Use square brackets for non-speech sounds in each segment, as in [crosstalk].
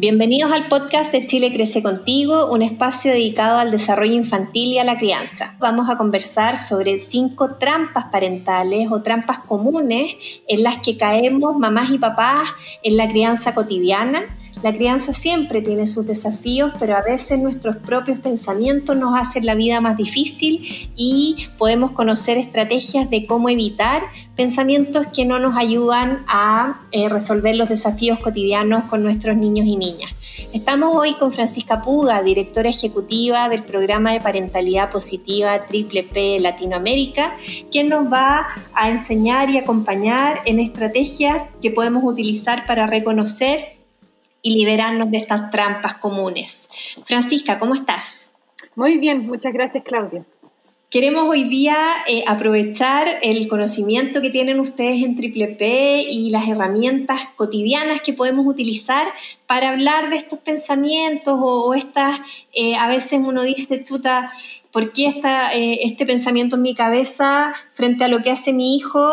Bienvenidos al podcast de Chile Crece Contigo, un espacio dedicado al desarrollo infantil y a la crianza. Vamos a conversar sobre cinco trampas parentales o trampas comunes en las que caemos mamás y papás en la crianza cotidiana la crianza siempre tiene sus desafíos, pero a veces nuestros propios pensamientos nos hacen la vida más difícil y podemos conocer estrategias de cómo evitar pensamientos que no nos ayudan a eh, resolver los desafíos cotidianos con nuestros niños y niñas. Estamos hoy con Francisca Puga, directora ejecutiva del programa de parentalidad positiva Triple P Latinoamérica, quien nos va a enseñar y acompañar en estrategias que podemos utilizar para reconocer y liberarnos de estas trampas comunes. Francisca, ¿cómo estás? Muy bien, muchas gracias Claudia. Queremos hoy día eh, aprovechar el conocimiento que tienen ustedes en Triple P y las herramientas cotidianas que podemos utilizar para hablar de estos pensamientos o, estas, eh, a veces uno dice, chuta, ¿por qué está eh, este pensamiento en mi cabeza frente a lo que hace mi hijo?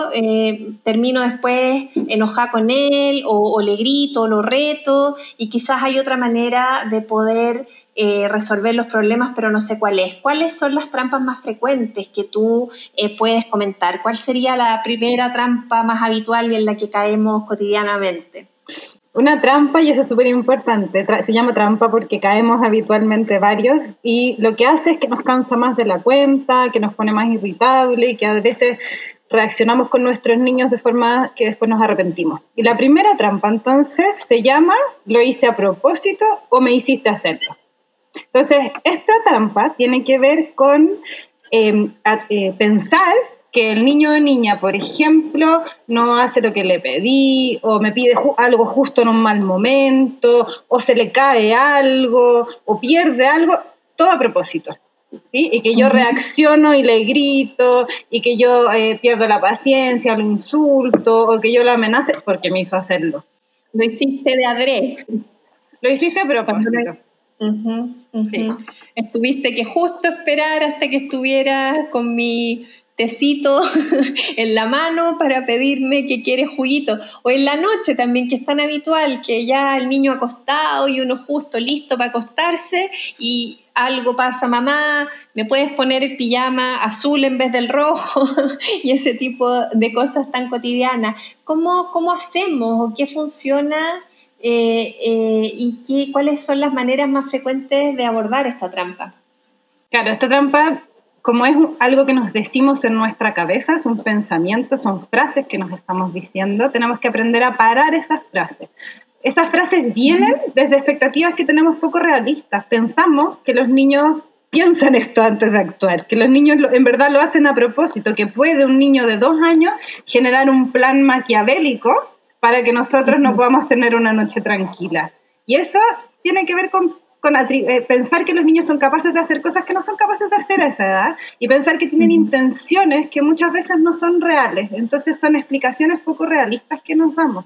termino después enojada con él o le grito o lo reto y quizás hay otra manera de poder eh, resolver los problemas, pero no sé cuál es. ¿Cuáles son las trampas más frecuentes que tú eh, puedes comentar? ¿Cuál sería la primera trampa más habitual y en la que caemos cotidianamente? Una trampa, y eso es súper importante, se llama trampa porque caemos habitualmente varios y lo que hace es que nos cansa más de la cuenta, que nos pone más irritable y que a veces reaccionamos con nuestros niños de forma que después nos arrepentimos. Y la primera trampa entonces se llama lo hice a propósito o me hiciste hacerlo. Entonces, esta trampa tiene que ver con em, eh, pensar que el niño o niña, por ejemplo, no hace lo que le pedí, o me pide algo justo en un mal momento, o se le cae algo, o pierde algo, todo a propósito. ¿sí? Y que yo reacciono y le grito, y que yo eh, pierdo la paciencia, lo insulto, o que yo lo amenace porque me hizo hacerlo. Lo hiciste de adrede. Lo hiciste a propósito. Estuviste que justo esperar hasta que estuviera con mi tecito [laughs] en la mano para pedirme que quiere juguito. O en la noche también, que es tan habitual, que ya el niño acostado y uno justo listo para acostarse y algo pasa, mamá, me puedes poner el pijama azul en vez del rojo [laughs] y ese tipo de cosas tan cotidianas. ¿Cómo, cómo hacemos o qué funciona? Eh, eh, y qué, cuáles son las maneras más frecuentes de abordar esta trampa. Claro, esta trampa, como es algo que nos decimos en nuestra cabeza, es un pensamiento, son frases que nos estamos diciendo, tenemos que aprender a parar esas frases. Esas frases vienen desde expectativas que tenemos poco realistas. Pensamos que los niños piensan esto antes de actuar, que los niños en verdad lo hacen a propósito, que puede un niño de dos años generar un plan maquiavélico para que nosotros no podamos tener una noche tranquila. Y eso tiene que ver con, eh, pensar que los niños son capaces de hacer cosas que no son capaces de hacer a esa edad y pensar que tienen intenciones que muchas veces no son reales. Entonces son explicaciones poco realistas que nos damos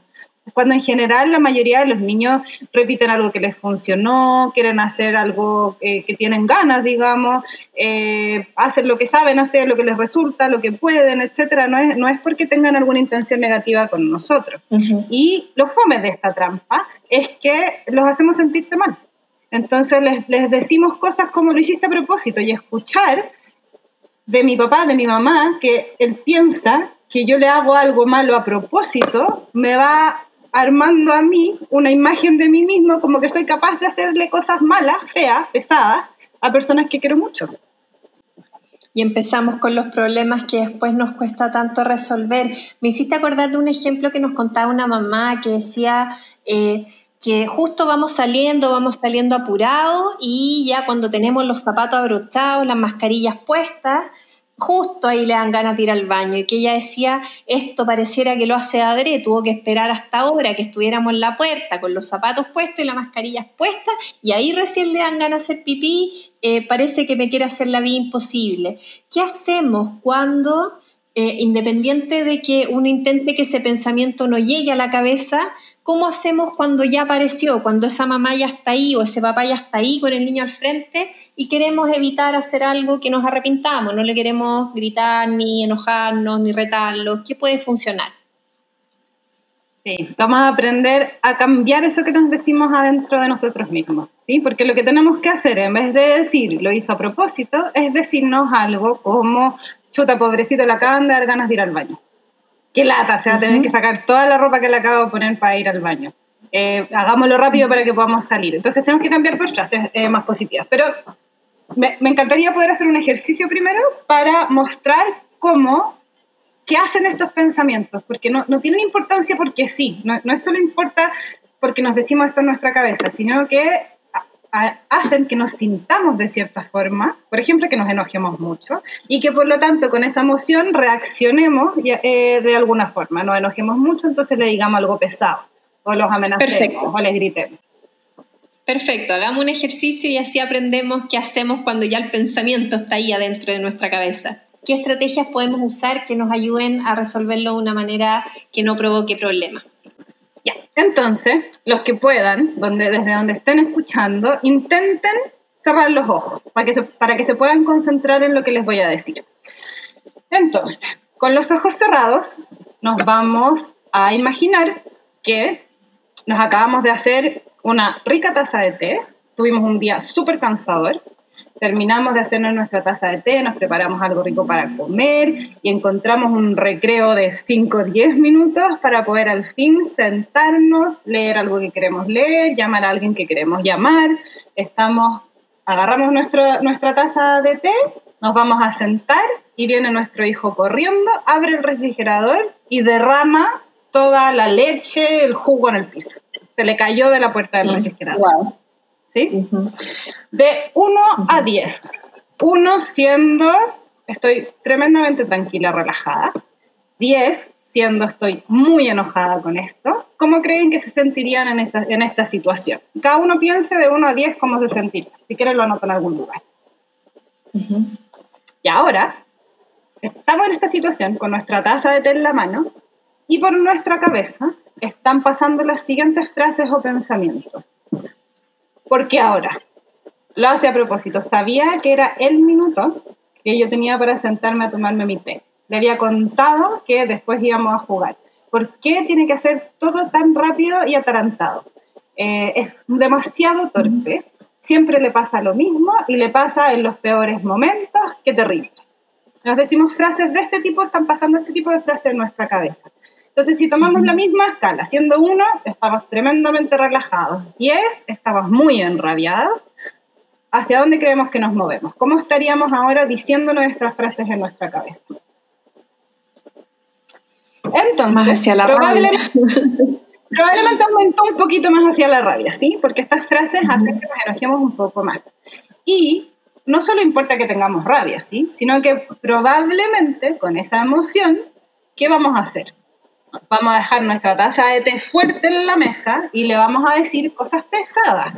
cuando en general la mayoría de los niños repiten algo que les funcionó, quieren hacer algo eh, que tienen ganas, digamos, eh, hacen lo que saben hacer, lo que les resulta, lo que pueden, etcétera. No es, no es porque tengan alguna intención negativa con nosotros. Y lo fome de esta trampa es que los hacemos sentirse mal. Entonces les, les decimos cosas como lo hiciste a propósito y escuchar de mi papá, de mi mamá, que él piensa que yo le hago algo malo a propósito, me va armando a mí una imagen de mí mismo como que soy capaz de hacerle cosas malas, feas, pesadas, a personas que quiero mucho. Y empezamos con los problemas que después nos cuesta tanto resolver. Me hiciste acordar de un ejemplo que nos contaba una mamá que decía eh, que justo vamos saliendo, vamos saliendo apurados y ya cuando tenemos los zapatos abrochados, las mascarillas puestas, justo ahí le dan ganas de ir al baño y que ella decía, esto pareciera que lo hace Adre, tuvo que esperar hasta ahora que estuviéramos en la puerta con los zapatos puestos y las mascarillas puestas y ahí recién le dan ganas de hacer pipí, eh, parece que me quiere hacer la vida imposible. ¿Qué hacemos cuando, eh, independiente de que uno intente que ese pensamiento no llegue a la cabeza, ¿Cómo hacemos cuando ya apareció, cuando esa mamá ya está ahí o ese papá ya está ahí con el niño al frente y queremos evitar hacer algo que nos arrepintamos? No le queremos gritar, ni enojarnos, ni retarlo. ¿Qué puede funcionar? Sí, vamos a aprender a cambiar eso que nos decimos adentro de nosotros mismos, ¿sí? Porque lo que tenemos que hacer, en vez de decir, lo hizo a propósito, es decirnos algo como, chuta, pobrecito, le acaban de dar ganas de ir al baño. Qué lata, se va a tener que sacar toda la ropa que le acabo de poner para ir al baño. Eh, hagámoslo rápido para que podamos salir. Entonces tenemos que cambiar por frases eh, más positivas. Pero me, me encantaría poder hacer un ejercicio primero para mostrar cómo qué hacen estos pensamientos, porque no, no tienen importancia porque sí, no, no es solo importa porque nos decimos esto en nuestra cabeza, sino que hacen que nos sintamos de cierta forma, por ejemplo, que nos enojemos mucho y que por lo tanto con esa emoción reaccionemos eh, de alguna forma, nos enojemos mucho, entonces le digamos algo pesado o los amenacemos o les gritemos. Perfecto, hagamos un ejercicio y así aprendemos qué hacemos cuando ya el pensamiento está ahí adentro de nuestra cabeza qué estrategias podemos usar que nos ayuden a resolverlo de una manera que no provoque problemas. Entonces, los que puedan, donde, desde donde estén escuchando, intenten cerrar los ojos para que, se, para que se puedan concentrar en lo que les voy a decir. Entonces, con los ojos cerrados, nos vamos a imaginar que nos acabamos de hacer una rica taza de té, tuvimos un día súper cansador, terminamos de hacernos nuestra taza de té, nos preparamos algo rico para comer y encontramos un recreo de 5 o 10 minutos para poder al fin sentarnos, leer algo que queremos leer, llamar a alguien que queremos llamar. Estamos, agarramos nuestro, nuestra taza de té, nos vamos a sentar y viene nuestro hijo corriendo, abre el refrigerador y derrama toda la leche, el jugo en el piso. Se le cayó de la puerta del refrigerador. ¿Sí? De 1 a 10. 1 siendo estoy tremendamente tranquila, relajada. 10 siendo estoy muy enojada con esto. ¿Cómo creen que se sentirían en, esta, en esta situación? Cada uno piense de 1 a 10 cómo se sentiría. Si quieren lo anoto en algún lugar. Y ahora estamos en esta situación con nuestra taza de té en la mano y por nuestra cabeza están pasando las siguientes frases o pensamientos. ¿Por qué ahora? Lo hace a propósito. Sabía que era el minuto que yo tenía para sentarme a tomarme mi té. Le había contado que después íbamos a jugar. ¿Por qué tiene que hacer todo tan rápido y atarantado? Eh, es demasiado torpe. Siempre le pasa lo mismo y le pasa en los peores momentos. Qué terrible. Nos decimos frases de este tipo, están pasando este tipo de frases en nuestra cabeza. Entonces, si tomamos la misma escala, siendo uno, estamos tremendamente relajados. Diez, estamos muy enrabiados. ¿Hacia dónde creemos que nos movemos? ¿Cómo estaríamos ahora diciendo nuestras frases en nuestra cabeza? Entonces, hacia la probablemente, [laughs] probablemente aumentó un poquito más hacia la rabia, ¿sí? Porque estas frases hacen que nos enojemos un poco más. Y no solo importa que tengamos rabia, ¿sí? Sino que probablemente con esa emoción, ¿qué vamos a hacer? Vamos a dejar nuestra taza de té fuerte en la mesa y le vamos a decir cosas pesadas.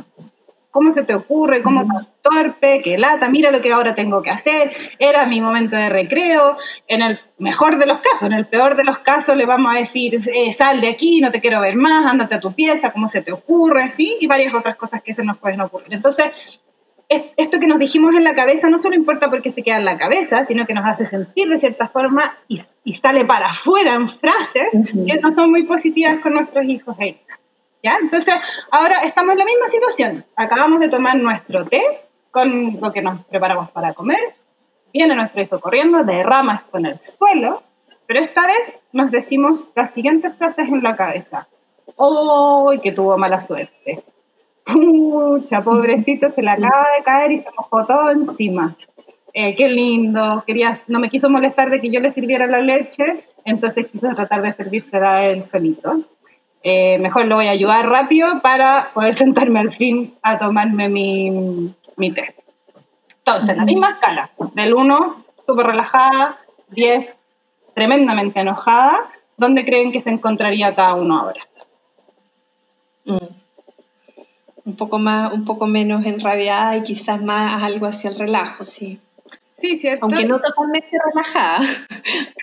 ¿Cómo se te ocurre? ¿Cómo tan torpe? ¿Qué lata? Mira lo que ahora tengo que hacer. Era mi momento de recreo. En el mejor de los casos, en el peor de los casos le vamos a decir, eh, sal de aquí, no te quiero ver más, ándate a tu pieza, ¿cómo se te ocurre? ¿Sí? Y varias otras cosas que se nos pueden ocurrir. Entonces, esto que nos dijimos en la cabeza no solo importa porque se queda en la cabeza, sino que nos hace sentir de cierta forma y, sale para afuera en frases que no son muy positivas con nuestros hijos e ¿Ya? Entonces, ahora estamos en la misma situación. Acabamos de tomar nuestro té con lo que nos preparamos para comer. Viene nuestro hijo corriendo, derrama esto en el suelo, pero esta vez nos decimos las siguientes frases en la cabeza. ¡Oh, que tuvo mala suerte! Pucha, pobrecito, se le acaba de caer y se mojó todo encima. Eh, qué lindo, quería, no me quiso molestar de que yo le sirviera la leche, entonces quiso tratar de servírsela él solito. Eh, mejor lo voy a ayudar rápido para poder sentarme al fin a tomarme mi, mi té. Entonces, la misma escala, del 1, súper relajada, 10, tremendamente enojada, ¿dónde creen que se encontraría cada uno ahora? Mm un poco más, un poco menos enrabiada y quizás más algo hacia el relajo, sí. Sí, cierto. Aunque no totalmente relajada. [laughs]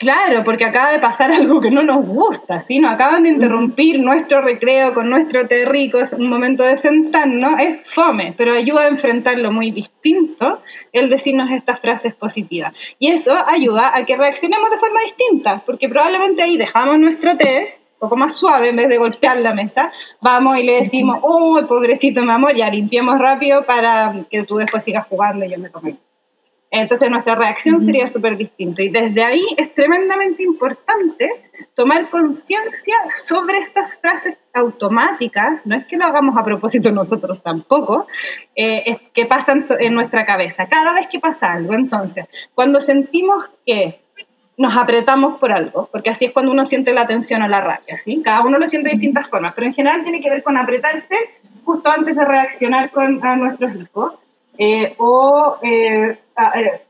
Claro, porque acaba de pasar algo que no nos gusta, ¿sí? Nos acaban de interrumpir nuestro recreo con nuestro té rico, es un momento de sentarnos, es fome, pero ayuda a enfrentarlo muy distinto el decirnos estas frases positivas. Y eso ayuda a que reaccionemos de forma distinta, porque probablemente ahí dejamos nuestro té poco más suave, en vez de golpear la mesa, vamos y le decimos, oh, pobrecito mi amor, ya limpiemos rápido para que tú después sigas jugando y yo me tome. Entonces nuestra reacción sería súper distinta. Y desde ahí es tremendamente importante tomar conciencia sobre estas frases automáticas, no es que lo hagamos a propósito nosotros tampoco, eh, es que pasan en nuestra cabeza. Cada vez que pasa algo, entonces, cuando sentimos que nos apretamos por algo, porque así es cuando uno siente la tensión o la rabia, ¿sí? Cada uno lo siente de distintas formas, pero en general tiene que ver con apretarse justo antes de reaccionar con a nuestros hijos. Eh, o eh, eh,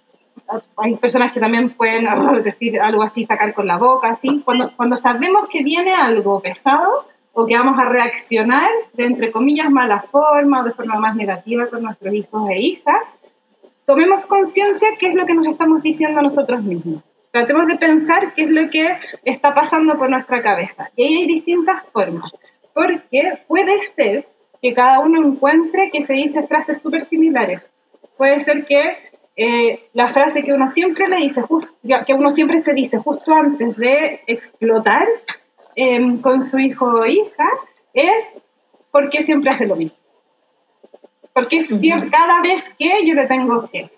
hay personas que también pueden [laughs] decir algo así, sacar con la boca, así. Cuando, cuando sabemos que viene algo pesado o que vamos a reaccionar de, entre comillas, mala forma o de forma más negativa con nuestros hijos e hijas, tomemos conciencia qué es lo que nos estamos diciendo nosotros mismos. Tratemos de pensar qué es lo que está pasando por nuestra cabeza. Y hay distintas formas, porque puede ser que cada uno encuentre que se dice frases súper similares. Puede ser que eh, la frase que uno siempre le dice, que uno siempre se dice justo antes de explotar em, con su hijo o hija, es porque siempre hace lo mismo. Porque siempre, cada vez que yo le tengo que.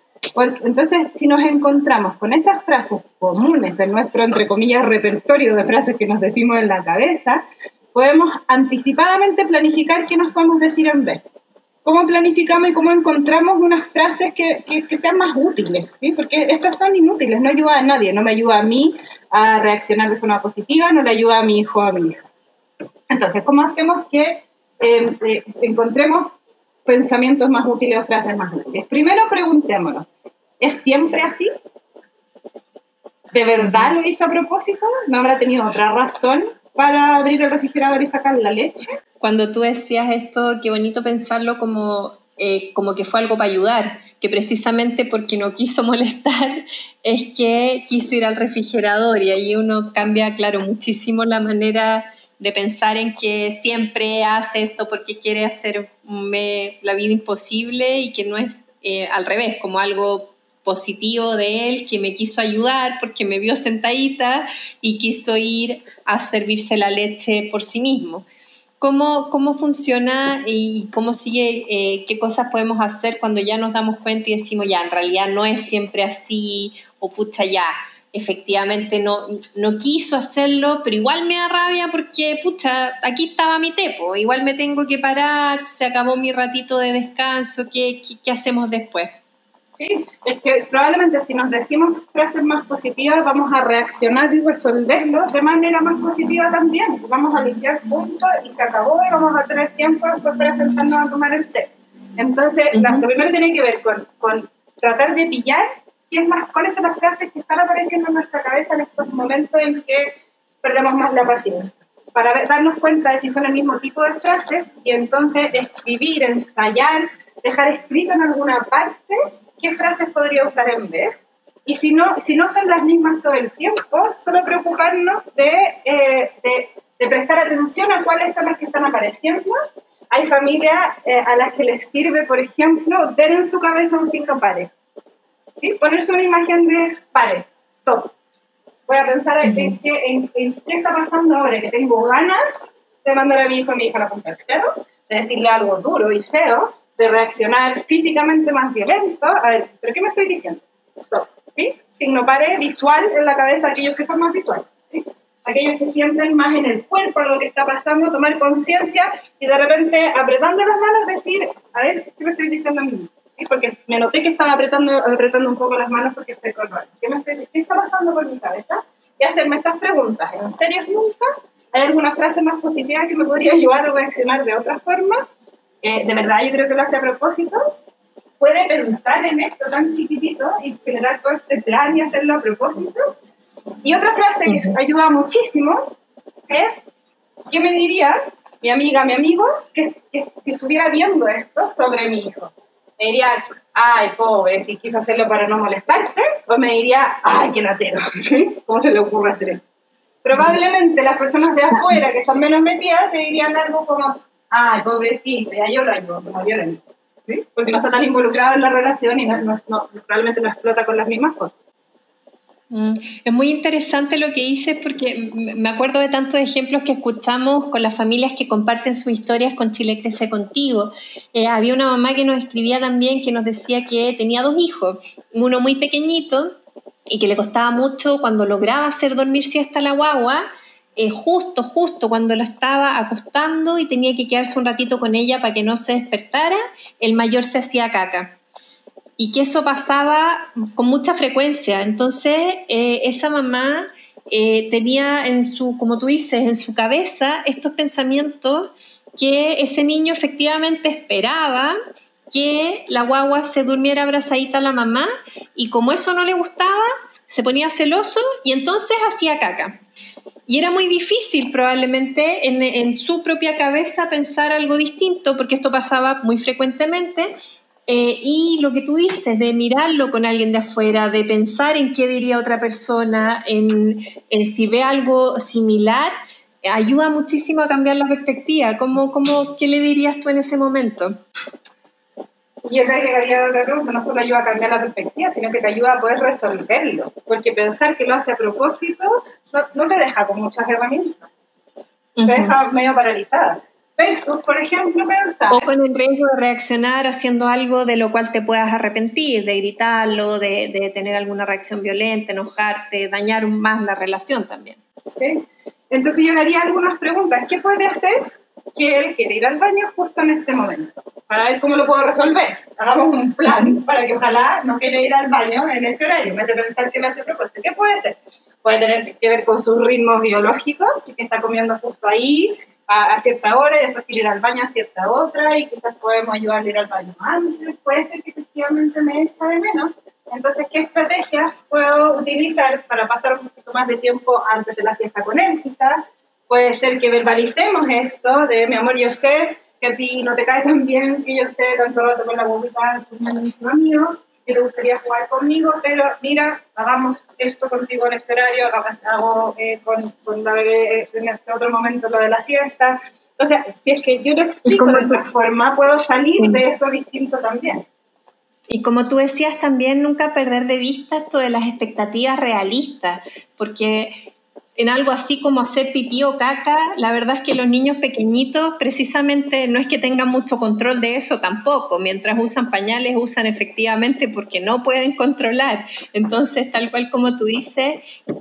Entonces, si nos encontramos con esas frases comunes en nuestro, entre comillas, repertorio de frases que nos decimos en la cabeza, podemos anticipadamente planificar qué nos podemos decir en vez. ¿Cómo planificamos y cómo encontramos unas frases que, que, sean más útiles? ¿sí? Porque estas son inútiles, no ayuda a nadie, no me ayuda a mí a reaccionar de forma positiva, no le ayuda a mi hijo o a mi hija. Entonces, ¿cómo hacemos que eh, eh, encontremos pensamientos más útiles o frases más útiles? Primero preguntémonos, ¿es siempre así? ¿De verdad lo hizo a propósito? ¿No habrá tenido otra razón para abrir el refrigerador y sacar la leche? Cuando tú decías esto, qué bonito pensarlo como, eh, como que fue algo para ayudar, que precisamente porque no quiso [laughs] molestar es que quiso ir al refrigerador y ahí uno cambia, claro, muchísimo la manera de pensar en que siempre hace esto porque quiere hacerme la vida imposible y que no es eh, al revés, como algo positivo de él, que me quiso ayudar porque me vio sentadita y quiso ir a servirse la leche por sí mismo. ¿Cómo, cómo funciona y cómo sigue, eh, qué cosas podemos hacer cuando ya nos damos cuenta y decimos, ya, en realidad no es siempre así, o pucha, ya, efectivamente no, no quiso hacerlo, pero igual me da rabia porque, pucha, aquí estaba mi tepo, igual me tengo que parar, se acabó mi ratito de descanso, ¿qué, qué, hacemos después? Sí, es que probablemente si nos decimos frases más positivas vamos a reaccionar y resolverlo de manera más positiva también. Vamos a limpiar puntos y se acabó y vamos a tener tiempo después para sentarnos a tomar el té. Entonces, lo primero tiene que ver con, con tratar de pillar es cuáles son las frases que están apareciendo en nuestra cabeza en estos momentos en que perdemos más la paciencia. Para darnos cuenta de si son el mismo tipo de frases y entonces escribir, ensayar, dejar escrito en alguna parte qué frases podría usar en vez. Y si no, si no son las mismas todo el tiempo, solo preocuparnos de, eh, de, prestar atención a cuáles son las que están apareciendo. Hay familias eh, a las que les sirve, por ejemplo, ver en su cabeza un cinco pares Ponerse una imagen de pared, stop. Voy a pensar en, qué, está pasando ahora, que tengo ganas de mandar a mi hijo a mi hija a la punta cero, de decirle algo duro y feo, de reaccionar físicamente más violento. A ver, ¿pero qué me estoy diciendo? Stop. ¿Sí? Signo pared visual en la cabeza aquellos que son más visuales. Aquellos que sienten más en el cuerpo lo que está pasando, tomar conciencia y de repente apretando las manos decir, a ver, ¿qué me estoy diciendo a mí? Porque me noté que estaba apretando, apretando un poco las manos porque estoy con ¿Qué, me ¿Qué está pasando por mi cabeza? Y hacerme estas preguntas. ¿En serio nunca? ¿Hay alguna frase más positiva que me podría ayudar a reaccionar de otra forma? Eh, de verdad, yo creo que lo hace a propósito. Puede pensar en esto tan chiquitito y generar todo este plan y hacerlo a propósito. Y otra frase que ayuda muchísimo es, ¿qué me diría mi amiga, mi amigo, que, que si estuviera viendo esto sobre mi hijo? Me diría, ay, pobre, si quiso hacerlo para no molestarte, o me diría, ay, qué latero, [laughs] ¿cómo se le ocurre hacer eso? Probablemente las personas de afuera que son menos metidas te dirían algo como, ay, pobrecito, ya yo lo ayudo, como yo. Porque no está tan involucrado en la relación y no, probablemente no explota con las mismas cosas. Mm, es muy interesante lo que dices porque me acuerdo de tantos ejemplos que escuchamos con las familias que comparten sus historias con Chile Crece Contigo. Eh, había una mamá que nos escribía también que nos decía que tenía dos hijos, uno muy pequeñito y que le costaba mucho cuando lograba hacer dormir siesta la guagua, eh, justo, justo cuando la estaba acostando y tenía que quedarse un ratito con ella para que no se despertara, el mayor se hacía caca y que eso pasaba con mucha frecuencia. Entonces, eh, esa mamá eh, tenía en su, como tú dices, en su cabeza estos pensamientos que ese niño efectivamente esperaba que la guagua se durmiera abrazadita a la mamá y como eso no le gustaba, se ponía celoso y entonces hacía caca. Y era muy difícil probablemente en, en, su propia cabeza pensar algo distinto, porque esto pasaba muy frecuentemente, eh, y lo que tú dices, de mirarlo con alguien de afuera, de pensar en qué diría otra persona, en, si ve algo similar, ayuda muchísimo a cambiar la perspectiva. ¿Cómo, cómo, ¿Qué le dirías tú en ese momento? Yo agregaría otra cosa, no solo ayuda a cambiar la perspectiva, sino que te ayuda a poder resolverlo, porque pensar que lo hace a propósito no, te deja con muchas herramientas, te deja medio paralizada por ejemplo, pensar... O con el riesgo de reaccionar haciendo algo de lo cual te puedas arrepentir, de gritarlo, de, de tener alguna reacción violenta, enojarte, dañar más la relación también. ¿Sí? Entonces yo le haría algunas preguntas. ¿Qué puede hacer que él quiere ir al baño justo en este momento? Para ver cómo lo puedo resolver. Hagamos un plan para que ojalá no quiera ir al baño en ese horario, vez de pensar que le hace propósito. ¿Qué puede ser? Puede tener que ver con sus ritmos biológicos, que está comiendo justo ahí, a, cierta hora y después ir al baño a cierta otra y quizás podemos ayudarle a ir al baño antes, puede ser que efectivamente me echa de menos. Entonces, ¿qué estrategias puedo utilizar para pasar un poquito más de tiempo antes de la fiesta con él? Quizás puede ser que verbalicemos esto de, mi amor, yo sé que a ti no te cae tan bien que yo esté tanto rato con la bobita con mi mío, que te gustaría jugar conmigo, pero mira, hagamos esto contigo en este horario, hago eh, con, con, la bebé en este otro momento lo de la siesta. O sea, si es que yo lo explico de otra forma, puedo salir de eso distinto también. Y como tú decías, también nunca perder de vista esto de las expectativas realistas, porque en algo así como hacer pipí o caca, la verdad es que los niños pequeñitos precisamente no es que tengan mucho control de eso tampoco. Mientras usan pañales, usan efectivamente porque no pueden controlar. Entonces, tal cual como tú dices,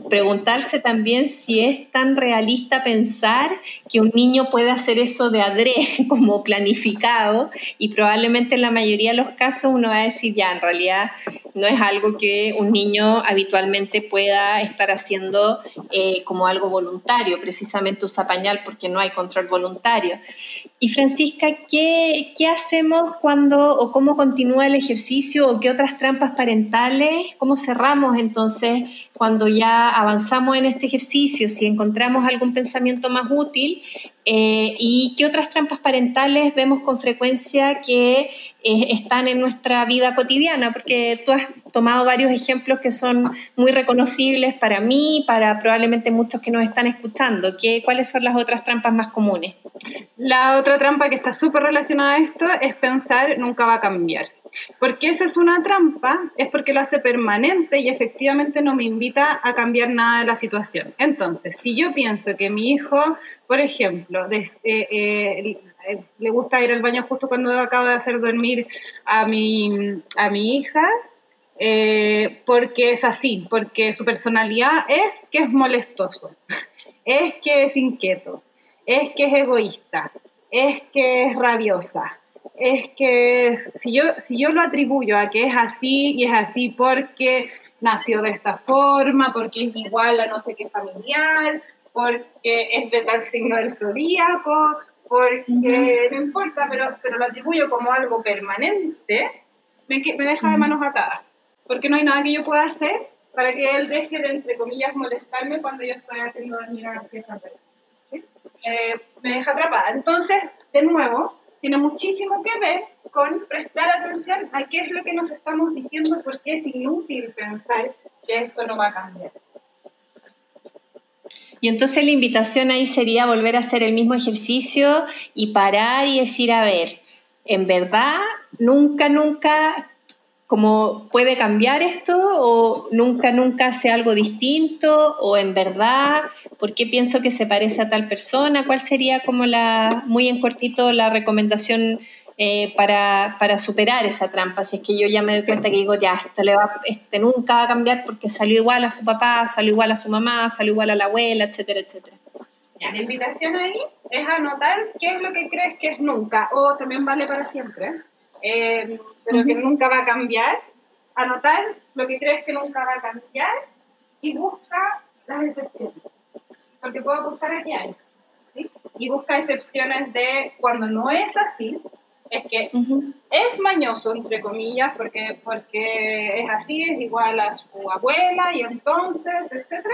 preguntarse también si es tan realista pensar que un niño puede hacer eso de adrede, [laughs] como planificado, y probablemente en la mayoría de los casos uno va a decir, ya, en realidad no es algo que un niño habitualmente pueda estar haciendo. Eh, como algo voluntario, precisamente usa pañal porque no hay control voluntario. Y Francisca, ¿qué, ¿qué, hacemos cuando o cómo continúa el ejercicio o qué otras trampas parentales? ¿Cómo cerramos entonces cuando ya avanzamos en este ejercicio? Si encontramos algún pensamiento más útil, eh, ¿Y qué otras trampas parentales vemos con frecuencia que eh, están en nuestra vida cotidiana? Porque tú has tomado varios ejemplos que son muy reconocibles para mí, para probablemente muchos que nos están escuchando. ¿Qué, ¿Cuáles son las otras trampas más comunes? La otra trampa que está súper relacionada a esto es pensar nunca va a cambiar. Porque esa es una trampa, es porque lo hace permanente y efectivamente no me invita a cambiar nada de la situación. Entonces, si yo pienso que mi hijo, por ejemplo, eh, eh, le gusta ir al baño justo cuando acabo de hacer dormir a mi, a mi hija, eh, porque es así, porque su personalidad es que es molestoso, es que es inquieto, es que es egoísta, es que es rabiosa, es que si yo, si yo lo atribuyo a que es así y es así porque nació de esta forma, porque es igual a no sé qué familiar, porque es de tal signo del zodíaco, porque no importa, pero, pero lo atribuyo como algo permanente, me, me deja de manos atadas, porque no hay nada que yo pueda hacer para que él deje de, entre comillas, molestarme cuando yo estoy haciendo dormir a la fiesta. Eh, me deja atrapada. Entonces, de nuevo, tiene muchísimo que ver con prestar atención a qué es lo que nos estamos diciendo, porque es inútil pensar que esto no va a cambiar. Y entonces la invitación ahí sería volver a hacer el mismo ejercicio y parar y decir, a ver, en verdad, nunca, nunca como puede cambiar esto o nunca, nunca hace algo distinto o en verdad, ¿por qué pienso que se parece a tal persona? ¿Cuál sería como la, muy en cortito, la recomendación eh, para, para, superar esa trampa? Si es que yo ya me doy cuenta que digo, ya, este, le va, este nunca va a cambiar porque salió igual a su papá, salió igual a su mamá, salió igual a la abuela, etcétera, etcétera. la invitación ahí es anotar qué es lo que crees que es nunca o también vale para siempre eh, pero que nunca va a cambiar, anotar lo que crees que nunca va a cambiar y busca las excepciones. Porque puedo buscar aquí hay. Y busca excepciones de cuando no es así, es que es mañoso, entre comillas, porque, porque es así, es igual a su abuela y entonces, etc.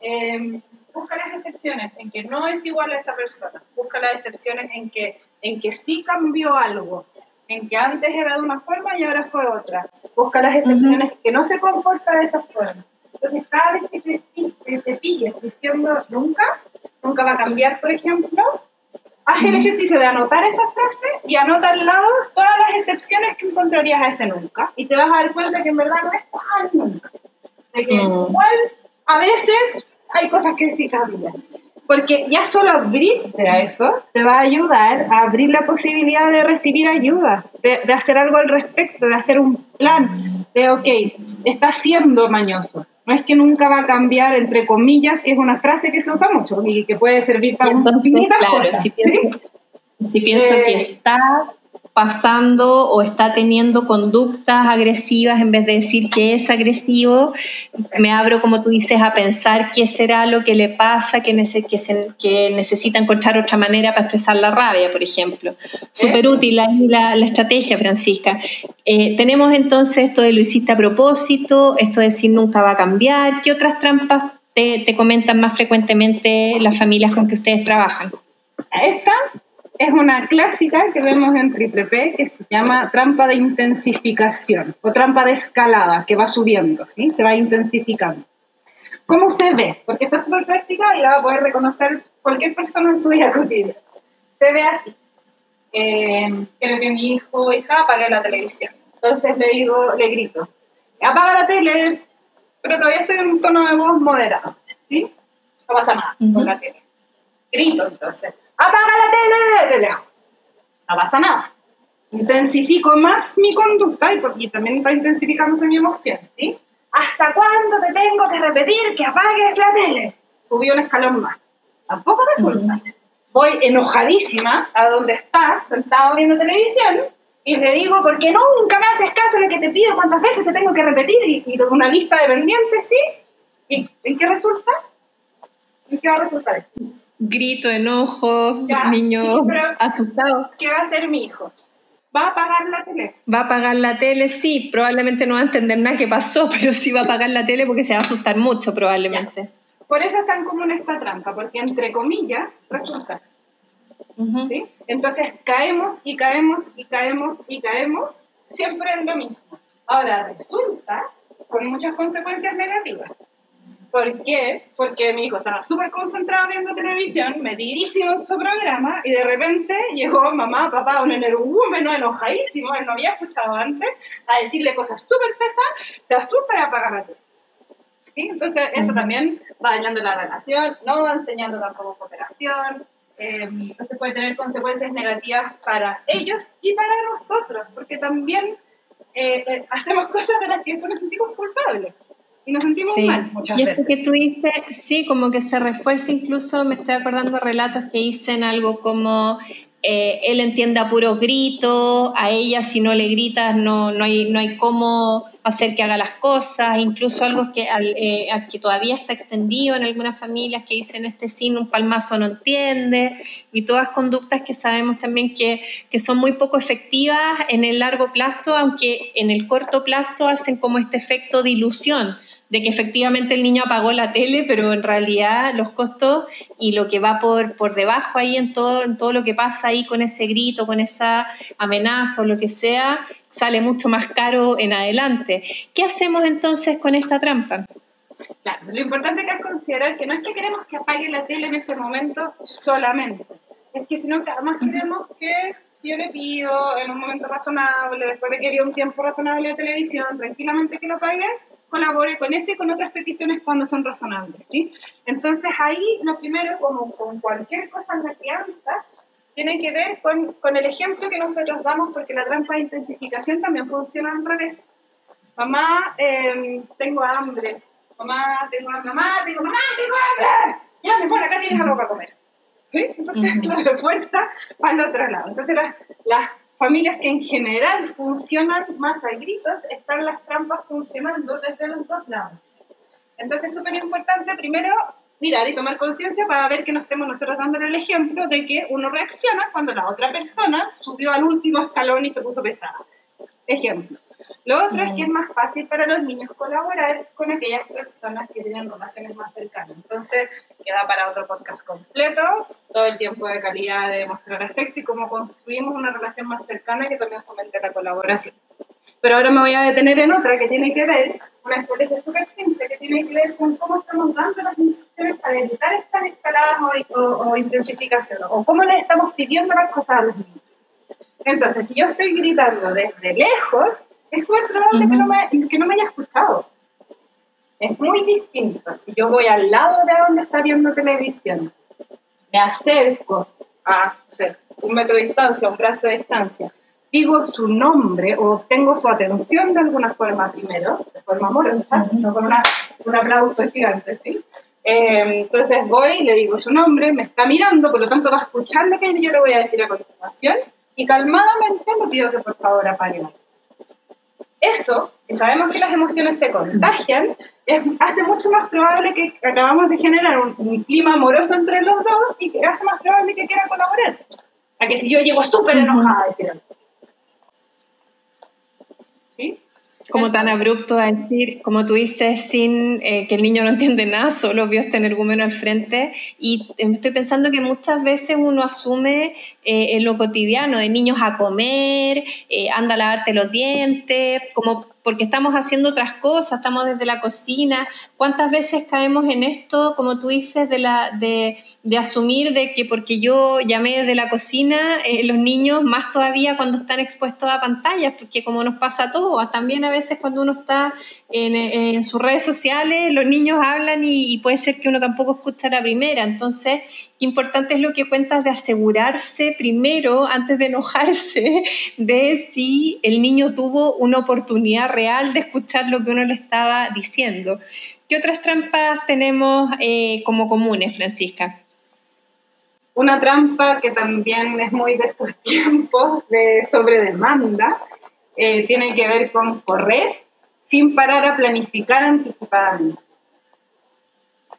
Eh, busca las excepciones en que no es igual a esa persona. Busca las excepciones en que, en que sí cambió algo en que antes era de una forma y ahora fue otra. Busca las excepciones que no se comporta de esa forma. Entonces, cada vez que te, te, pilles diciendo nunca, nunca va a cambiar, por ejemplo, haz el ejercicio de anotar esa frase y anota al lado todas las excepciones que encontrarías a ese nunca. Y te vas a dar cuenta que en verdad no es tan nunca. De que igual a veces hay cosas que sí cambian porque ya solo abrirte a eso te va a ayudar a abrir la posibilidad de recibir ayuda, de, de, hacer algo al respecto, de hacer un plan, de, ok, está siendo mañoso. No es que nunca va a cambiar, entre comillas, que es una frase que se usa mucho y que puede servir para infinitas claro, cosas. Si pienso, si pienso que eh, está pasando o está teniendo conductas agresivas en vez de decir que es agresivo, me abro, como tú dices, a pensar qué será lo que le pasa, que, que, necesita encontrar otra manera para expresar la rabia, por ejemplo. Súper útil ahí la, estrategia, Francisca. Eh, tenemos entonces esto de lo hiciste a propósito, esto de decir nunca va a cambiar. ¿Qué otras trampas te, te comentan más frecuentemente las familias con que ustedes trabajan? Esta es una clásica que vemos en Triple P que se llama trampa de intensificación o trampa de escalada, que va subiendo, ¿sí? se va intensificando. ¿Cómo se ve? Porque está súper práctica y la va a poder reconocer cualquier persona en su vida cotidiana. Se ve así. Eh, quiero que mi hijo o hija apague la televisión. Entonces le digo, le grito, apaga la tele, pero todavía estoy en un tono de voz moderado. ¿sí? No pasa nada con la tele. Grito entonces apaga la tele de lejos. No pasa nada. Intensifico más mi conducta y porque también está intensificando mi emoción, ¿sí? ¿Hasta cuándo te tengo que repetir que apagues la tele? Subí un escalón más. Tampoco resulta. Voy enojadísima a donde está, sentado viendo televisión, y le digo, porque nunca me haces caso en lo que te pido, cuántas veces te tengo que repetir, y, y una lista de pendientes, ¿sí? ¿Y en qué resulta? ¿En qué va a resultar grito, enojo, niño asustado. ¿Qué va a hacer mi hijo? ¿Va a apagar la tele? Va a apagar la tele, sí. Probablemente no va a entender nada que pasó, [laughs] pero sí va a apagar la tele porque se va a asustar mucho, probablemente. Por eso es tan común esta trampa, porque entre comillas resulta. Entonces caemos y caemos y caemos y caemos siempre en lo mismo. Ahora resulta con muchas consecuencias negativas. ¿Por qué? Porque mi hijo estaba súper concentrado viendo televisión, metidísimo en su programa, y de repente llegó mamá, papá, un energúmeno enojadísimo, él no había escuchado antes, a decirle cosas súper pesadas, se asusta y apaga la tele. ¿Sí? Entonces, eso también va dañando la relación, no va enseñando tampoco cooperación, eh, entonces puede tener consecuencias negativas para ellos y para nosotros, porque también eh, eh, hacemos cosas de las que nos sentimos culpables y nos sentimos mal muchas y veces. que tú dices, sí, como que se refuerza incluso, me estoy acordando relatos que dicen algo como eh, él entiende a puros gritos, a ella si no le gritas no, no, hay, no hay cómo hacer que haga las cosas, incluso algo que, eh, que todavía está extendido en algunas familias que dicen este sin un palmazo no entiende, y todas conductas que sabemos también que, que son muy poco efectivas en el largo plazo, aunque en el corto plazo hacen como este efecto de ilusión de que efectivamente el niño apagó la tele, pero en realidad los costos y lo que va por, por debajo ahí en todo, en todo lo que pasa ahí con ese grito, con esa amenaza o lo que sea, sale mucho más caro en adelante. ¿Qué hacemos entonces con esta trampa? Lo importante que es considerar que no es que queremos que apague la tele en ese momento solamente, es que sino que además queremos que yo le pido en un momento razonable, después de que haya un tiempo razonable de televisión, tranquilamente que lo pague, colabore con ese y con otras peticiones cuando son razonables, ¿sí? Entonces ahí lo primero, como con cualquier cosa en la crianza, tiene que ver con, con el ejemplo que nosotros damos, porque la trampa de intensificación también funciona al revés. Mamá, eh, tengo hambre. Mamá, tengo hambre. Mamá, tengo, mamá, tengo hambre. Ya, me pone, acá tienes algo para comer. ¿Sí? Entonces [laughs] la respuesta va al otro lado. Entonces las, las familias que en general funcionan más a gritos, están las trampas funcionando desde los dos lados. Entonces es súper importante primero mirar y tomar conciencia para ver que no estemos nosotros dando el ejemplo de que uno reacciona cuando la otra persona subió al último escalón y se puso pesada. Ejemplo. Lo otro es que es más fácil para los niños colaborar con aquellas personas que tienen relaciones más cercanas. Entonces, queda para otro podcast completo, todo el tiempo de calidad de mostrar afecto y cómo construimos una relación más cercana que también fomente la colaboración. Pero ahora me voy a detener en otra que tiene que ver, una estrategia súper simple, que tiene que ver con cómo estamos dando las instrucciones para evitar estas escaladas o, o, o intensificación, o cómo les estamos pidiendo las cosas a los niños. Entonces, si yo estoy gritando desde lejos, es súper probable que, no me, que no me haya escuchado. Es muy distinto. Si yo voy al lado de donde está viendo televisión, me acerco a un metro de distancia, un brazo de distancia, digo su nombre o tengo su atención de alguna forma primero, de forma amorosa, no con una, un aplauso gigante, ¿sí? Eh, entonces voy y le digo su nombre, me está mirando, por lo tanto va a escuchar lo que yo le voy a decir a continuación y calmadamente le pido que por favor apague eso, si sabemos que las emociones se contagian, es, hace mucho más probable que acabamos de generar un, clima amoroso entre los dos y que hace más probable que quiera colaborar. A que si yo llego súper enojada a decir algo. ¿Sí? Como tan abrupto a decir, como tú dices, sin eh, que el niño no entiende nada, [laughs] solo vio este energúmeno al frente. Y estoy pensando que muchas veces uno asume eh, en lo cotidiano de niños a comer, eh, anda a lavarte los dientes, como porque estamos haciendo otras cosas, estamos desde la cocina. ¿Cuántas veces caemos en esto, como tú dices, de, la, de, asumir de que porque yo llamé desde la cocina, eh, los niños más todavía cuando están expuestos a pantallas, porque como nos pasa a todos, también a veces cuando uno está en, sus redes sociales, los niños hablan y, y, puede ser que uno tampoco escucha la primera. Entonces, qué importante es lo que cuentas de asegurarse primero, antes de enojarse, [laughs] de si el niño tuvo una oportunidad real de escuchar lo que uno le estaba diciendo. ¿Qué otras trampas tenemos eh, como comunes, Francisca? Una trampa que también es muy de estos [laughs] tiempos de sobredemanda eh, tiene que ver con correr sin parar a planificar anticipadamente.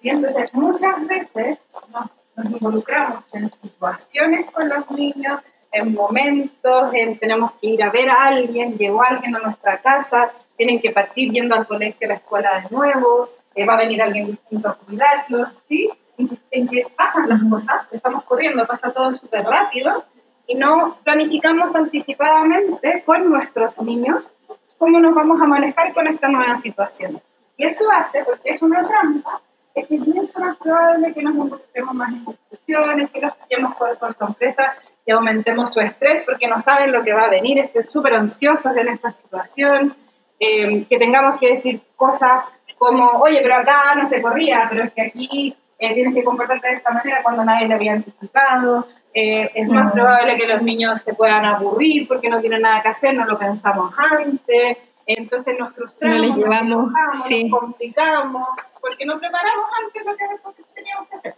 Y entonces muchas veces nos, nos involucramos en situaciones con los niños en momentos, en tenemos que ir a ver a alguien, llegó alguien a nuestra casa, tienen que partir yendo al colegio, a la escuela de nuevo, eh, va a venir alguien distinto a cuidarlos, ¿sí? En que pasan las cosas, estamos corriendo, pasa todo súper rápido y no planificamos anticipadamente con nuestros niños cómo nos vamos a manejar con esta nueva situación. Y eso hace, porque es una trampa, es que es mucho más probable que nos involucremos más en discusiones, que los pillemos por, por sorpresa que aumentemos su estrés porque no saben lo que va a venir, estén súper ansiosos en esta situación, eh, que tengamos que decir cosas como, oye, pero acá no se corría, pero es que aquí eh, tienes que comportarte de esta manera cuando nadie le había anticipado. Eh, es más probable que los niños se puedan aburrir porque no tienen nada que hacer, no lo pensamos antes. Entonces nos frustramos, no llevamos, nos, sí. nos complicamos, porque no preparamos antes lo que, teníamos que hacer.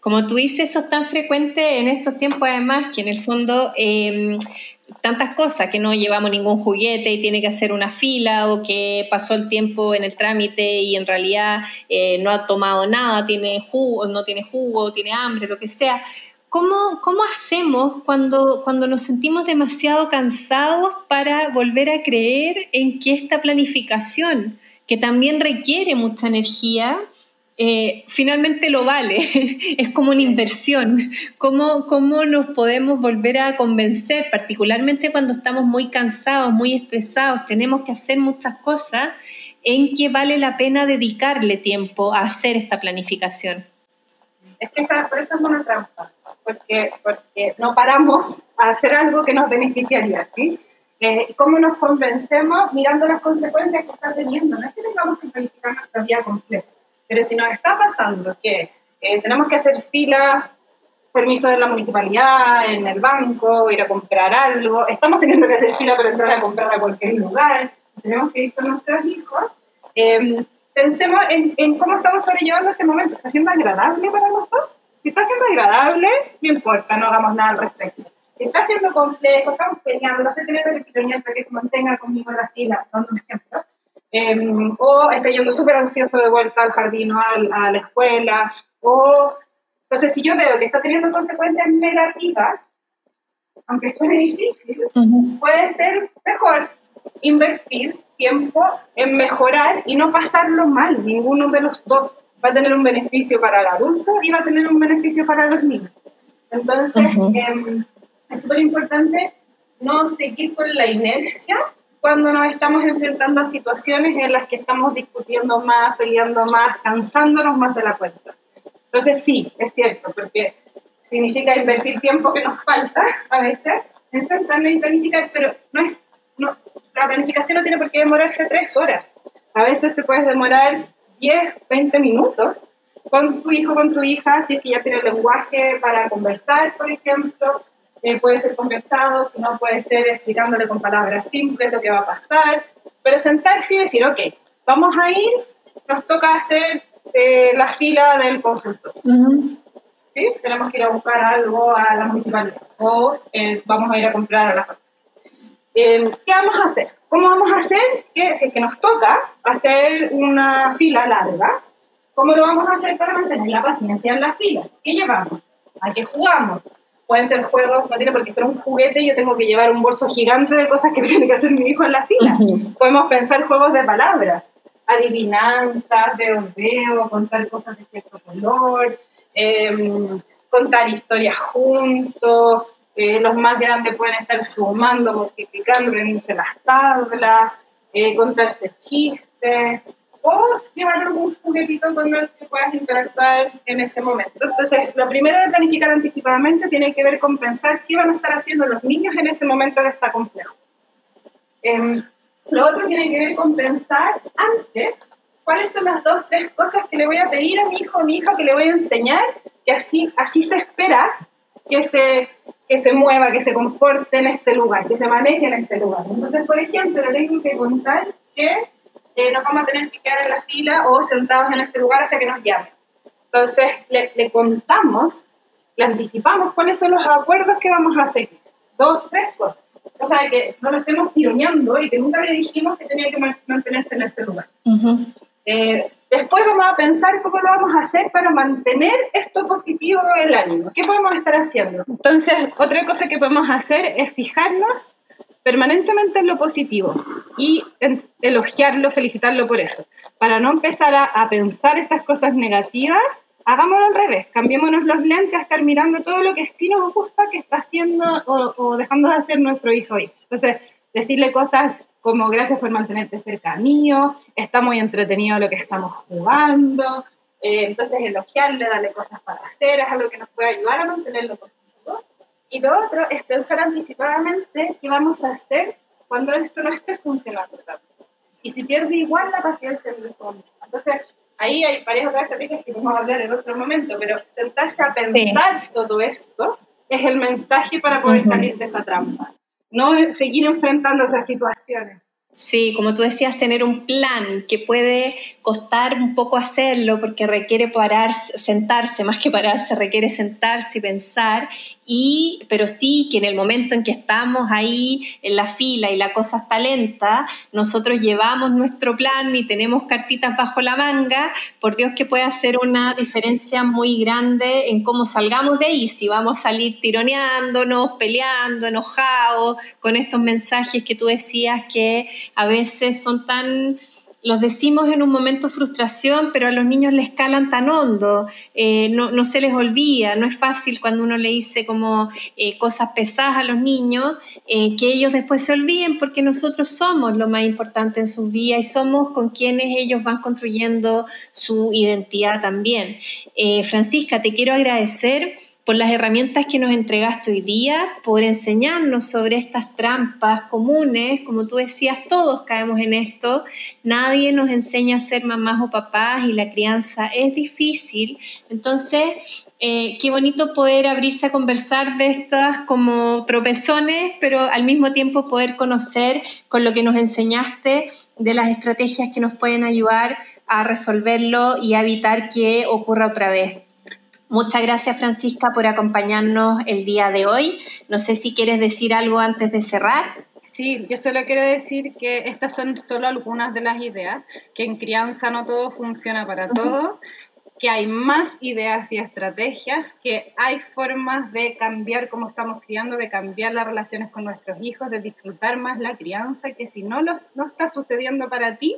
Como tú dices, eso es tan frecuente en estos tiempos, además, que en el fondo eh, tantas cosas, que no llevamos ningún juguete y tiene que hacer una fila, o que pasó el tiempo en el trámite y en realidad eh, no ha tomado nada, tiene jugo, no tiene jugo, tiene hambre, lo que sea. ¿Cómo, ¿Cómo hacemos cuando, cuando nos sentimos demasiado cansados para volver a creer en que esta planificación, que también requiere mucha energía, eh, finalmente lo vale, [laughs] es como una inversión. ¿Cómo, ¿Cómo nos podemos volver a convencer, particularmente cuando estamos muy cansados, muy estresados, tenemos que hacer muchas cosas, en que vale la pena dedicarle tiempo a hacer esta planificación? Es que esa, por eso es una trampa. porque, porque no paramos a hacer algo que nos beneficiaría, ¿sí? Eh, ¿Cómo nos convencemos mirando las consecuencias que está teniendo? No es que tengamos que planificar nuestra vida completa, pero si nos está pasando que eh, tenemos que hacer filas, permiso de la municipalidad, en el banco, ir a comprar algo, estamos teniendo que hacer fila para entrar a comprar a cualquier lugar, tenemos que ir con nuestros hijos, eh, pensemos en, en, cómo estamos sobrellevando ese momento. ¿Está siendo agradable para nosotros? Si está siendo agradable, no importa, no hagamos nada al respecto. Si está siendo complejo, estamos peleando, no estoy teniendo que para que se mantenga conmigo en la fila, dando un ejemplo. Eh, o está yendo súper ansioso de vuelta al jardín o a, la escuela, o entonces si yo veo que está teniendo consecuencias negativas, aunque suene difícil, puede ser mejor invertir tiempo en mejorar y no pasarlo mal. Ninguno de los dos va a tener un beneficio para el adulto y va a tener un beneficio para los niños. Entonces, em, es súper importante no seguir con la inercia cuando nos estamos enfrentando a situaciones en las que estamos discutiendo más, peleando más, cansándonos más de la cuenta. Entonces, sí, es cierto, porque significa invertir tiempo que nos falta a veces en y planificar, pero no es no, la planificación no tiene por qué demorarse tres horas. A veces te puedes demorar 10, 20 minutos con tu hijo, con tu hija, si es que ya tiene el lenguaje para conversar, por ejemplo. Eh, puede ser conversado, si no puede ser explicándole con palabras simples lo que va a pasar. Pero sentarse y decir, ok, vamos a ir, nos toca hacer eh, la fila del consultor. ¿Sí? Tenemos que ir a buscar algo a la municipalidad o eh, vamos a ir a comprar a la eh, ¿Qué vamos a hacer? ¿Cómo vamos a hacer? Que si es que nos toca hacer una fila larga, ¿cómo lo vamos a hacer para mantener la paciencia en la fila? ¿Qué llevamos? ¿A qué jugamos? Pueden ser juegos, no tiene por qué ser un juguete, yo tengo que llevar un bolso gigante de cosas que [laughs] tiene que hacer mi hijo en la fila. Podemos pensar juegos de palabras, adivinanzas, veo, veo, contar cosas de cierto color, em, contar historias juntos, eh, los más grandes pueden estar sumando, multiplicando, reunirse las tablas, eh, contarse chistes, o llevar algún juguetito con el que puedas interactuar en ese momento. Entonces, lo primero de planificar anticipadamente tiene que ver con pensar qué van a estar haciendo los niños en ese momento que está complejo. Em, lo otro tiene que ver con pensar antes cuáles son las dos, tres cosas que le voy a pedir a mi hijo o mi hija que le voy a enseñar, que así, así se espera que se que se mueva, que se comporte en este lugar, que se maneje en este lugar. Entonces, por ejemplo, le tengo que contar que eh, nos vamos a tener que quedar en la fila o sentados en este lugar hasta que nos llamen. Entonces, le, le contamos, le anticipamos cuáles son los acuerdos que vamos a seguir. Dos, tres cosas. O sea, que no lo estemos tironeando y que nunca le dijimos que tenía que mantenerse en ese lugar. eh, Después vamos a pensar cómo lo vamos a hacer para mantener esto positivo del ánimo. ¿Qué podemos estar haciendo? Entonces, otra cosa que podemos hacer es fijarnos permanentemente en lo positivo y elogiarlo, felicitarlo por eso. Para no empezar a, pensar estas cosas negativas, hagámoslo al revés, cambiémonos los lentes a estar mirando todo lo que sí nos gusta que está haciendo o, dejando de hacer nuestro hijo hoy. Entonces, decirle cosas como gracias por mantenerte cerca mío, está muy entretenido lo que estamos jugando, eh, entonces elogiarle, darle cosas para hacer, es algo que nos puede ayudar a mantenerlo positivo. Y lo otro es pensar anticipadamente qué vamos a hacer cuando esto no esté funcionando Y si pierde igual la paciencia del fondo. Entonces, ahí hay varias otras estrategias que vamos a hablar en otro momento, pero sentarse a pensar todo esto es el mensaje para poder salir de esta trampa no seguir enfrentando esas situaciones. Sí, como tú decías, tener un plan que puede costar un poco hacerlo porque requiere pararse, sentarse, más que pararse, requiere sentarse y pensar y, pero sí que en el momento en que estamos ahí en la fila y la cosa está lenta, nosotros llevamos nuestro plan y tenemos cartitas bajo la manga, por Dios que puede hacer una diferencia muy grande en cómo salgamos de ahí, si vamos a salir tironeándonos, peleando, enojados, con estos mensajes que tú decías que a veces son tan los decimos en un momento frustración, pero a los niños les calan tan hondo, eh, no, se les olvida, no es fácil cuando uno le dice como eh, cosas pesadas a los niños, eh, que ellos después se olviden porque nosotros somos lo más importante en sus vidas y somos con quienes ellos van construyendo su identidad también. Francisca, te quiero agradecer por las herramientas que nos entregaste hoy día, por enseñarnos sobre estas trampas comunes. Como tú decías, todos caemos en esto. Nadie nos enseña a ser mamás o papás y la crianza es difícil. Entonces, eh, qué bonito poder abrirse a conversar de estas como tropezones, pero al mismo tiempo poder conocer con lo que nos enseñaste de las estrategias que nos pueden ayudar a resolverlo y a evitar que ocurra otra vez. Muchas gracias Francisca por acompañarnos el día de hoy. No sé si quieres decir algo antes de cerrar. Sí, yo solo quiero decir que estas son solo algunas de las ideas, que en crianza no todo funciona para todo, que hay más ideas y estrategias, que hay formas de cambiar cómo estamos criando, de cambiar las relaciones con nuestros hijos, de disfrutar más la crianza, que si no, lo, no está sucediendo para ti,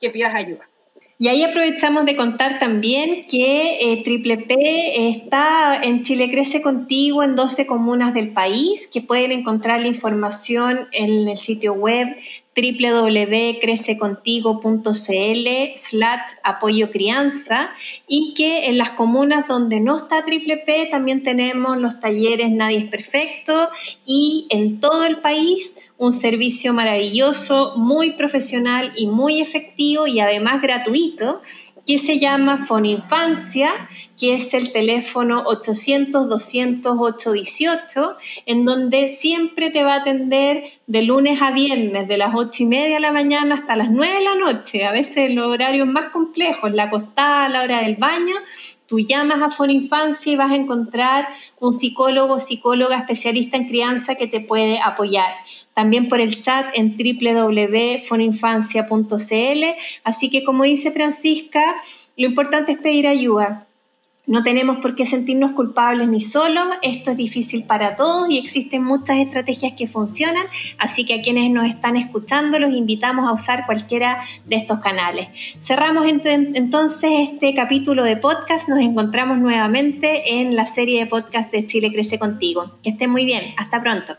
que pidas ayuda. Y ahí aprovechamos de contar también que eh, Triple P está en Chile Crece Contigo en 12 comunas del país, que pueden encontrar la información en el sitio web www.crececontigo.cl slash apoyo crianza y que en las comunas donde no está Triple P también tenemos los talleres Nadie es Perfecto y en todo el país un servicio maravilloso, muy profesional y muy efectivo y además gratuito que se llama Foninfancia, que es el teléfono 800-200-818, en donde siempre te va a atender de lunes a viernes, de las 8 y media de la mañana hasta las 9 de la noche, a veces los horarios más complejos, la acostada, la hora del baño, Tú llamas a Foninfancia y vas a encontrar un psicólogo o psicóloga especialista en crianza que te puede apoyar. También por el chat en www.foninfancia.cl. Así que como dice Francisca, lo importante es pedir ayuda. No tenemos por qué sentirnos culpables ni solos, esto es difícil para todos y existen muchas estrategias que funcionan, así que a quienes nos están escuchando los invitamos a usar cualquiera de estos canales. Cerramos entonces este capítulo de podcast, nos encontramos nuevamente en la serie de podcast de Chile Crece Contigo. Que estén muy bien, hasta pronto.